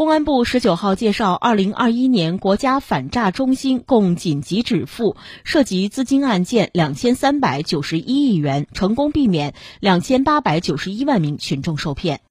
公安部十九号介绍二零二一年国家反诈中心共紧急止付涉及资金案件两千三百九十一亿元成功避免两千八百九十一万名群众受骗。